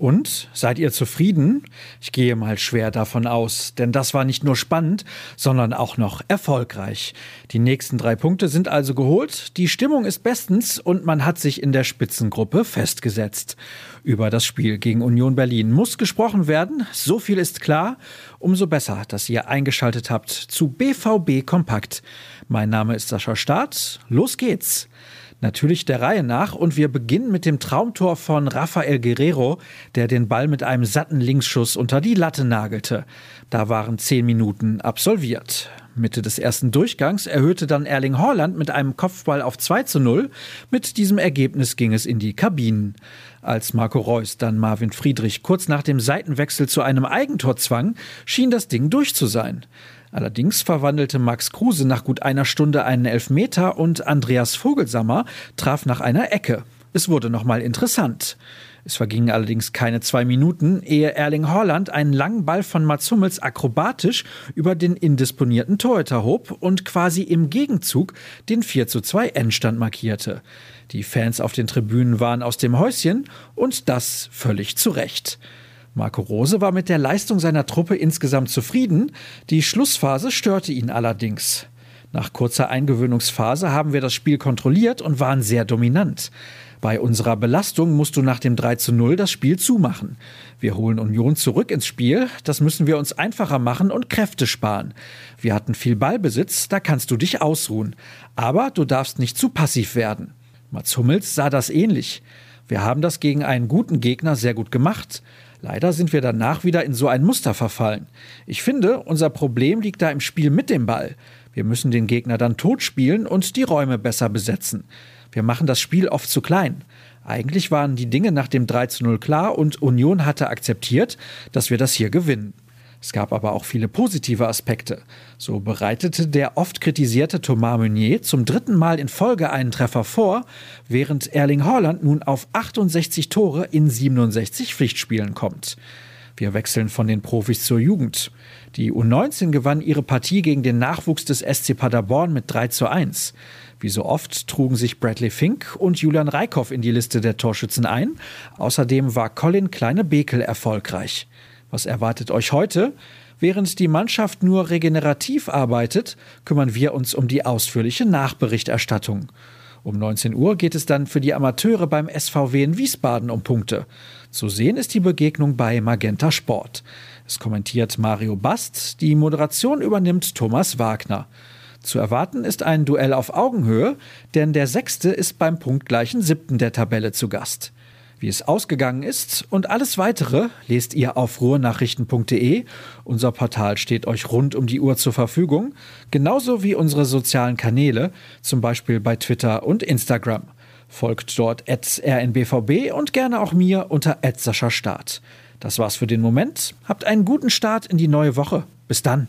Und seid ihr zufrieden? Ich gehe mal schwer davon aus, denn das war nicht nur spannend, sondern auch noch erfolgreich. Die nächsten drei Punkte sind also geholt, die Stimmung ist bestens und man hat sich in der Spitzengruppe festgesetzt. Über das Spiel gegen Union Berlin muss gesprochen werden, so viel ist klar. Umso besser, dass ihr eingeschaltet habt zu BVB Kompakt. Mein Name ist Sascha Staat, los geht's. Natürlich der Reihe nach und wir beginnen mit dem Traumtor von Rafael Guerrero, der den Ball mit einem satten Linksschuss unter die Latte nagelte. Da waren zehn Minuten absolviert. Mitte des ersten Durchgangs erhöhte dann Erling Haaland mit einem Kopfball auf 2 zu 0. Mit diesem Ergebnis ging es in die Kabinen. Als Marco Reus dann Marvin Friedrich kurz nach dem Seitenwechsel zu einem Eigentor zwang, schien das Ding durch zu sein. Allerdings verwandelte Max Kruse nach gut einer Stunde einen Elfmeter und Andreas Vogelsammer traf nach einer Ecke. Es wurde nochmal interessant. Es vergingen allerdings keine zwei Minuten, ehe Erling Haaland einen langen Ball von Mats Hummels akrobatisch über den indisponierten Torhüter hob und quasi im Gegenzug den 4 zu 2 Endstand markierte. Die Fans auf den Tribünen waren aus dem Häuschen und das völlig zu Recht. Marco Rose war mit der Leistung seiner Truppe insgesamt zufrieden, die Schlussphase störte ihn allerdings. Nach kurzer Eingewöhnungsphase haben wir das Spiel kontrolliert und waren sehr dominant. Bei unserer Belastung musst du nach dem 3 zu 0 das Spiel zumachen. Wir holen Union zurück ins Spiel, das müssen wir uns einfacher machen und Kräfte sparen. Wir hatten viel Ballbesitz, da kannst du dich ausruhen. Aber du darfst nicht zu passiv werden. Mats Hummels sah das ähnlich. Wir haben das gegen einen guten Gegner sehr gut gemacht. Leider sind wir danach wieder in so ein Muster verfallen. Ich finde, unser Problem liegt da im Spiel mit dem Ball. Wir müssen den Gegner dann tot spielen und die Räume besser besetzen. Wir machen das Spiel oft zu klein. Eigentlich waren die Dinge nach dem 3 zu 0 klar und Union hatte akzeptiert, dass wir das hier gewinnen. Es gab aber auch viele positive Aspekte. So bereitete der oft kritisierte Thomas Meunier zum dritten Mal in Folge einen Treffer vor, während Erling Haaland nun auf 68 Tore in 67 Pflichtspielen kommt. Wir wechseln von den Profis zur Jugend. Die U19 gewann ihre Partie gegen den Nachwuchs des SC Paderborn mit 3 zu 1. Wie so oft trugen sich Bradley Fink und Julian Reikhoff in die Liste der Torschützen ein. Außerdem war Colin Kleine-Bekel erfolgreich. Was erwartet euch heute? Während die Mannschaft nur regenerativ arbeitet, kümmern wir uns um die ausführliche Nachberichterstattung. Um 19 Uhr geht es dann für die Amateure beim SVW in Wiesbaden um Punkte. Zu sehen ist die Begegnung bei Magenta Sport. Es kommentiert Mario Bast, die Moderation übernimmt Thomas Wagner. Zu erwarten ist ein Duell auf Augenhöhe, denn der Sechste ist beim punktgleichen Siebten der Tabelle zu Gast. Wie es ausgegangen ist und alles weitere lest ihr auf ruhrnachrichten.de. Unser Portal steht euch rund um die Uhr zur Verfügung, genauso wie unsere sozialen Kanäle, zum Beispiel bei Twitter und Instagram. Folgt dort rnbvb und gerne auch mir unter Start. Das war's für den Moment. Habt einen guten Start in die neue Woche. Bis dann.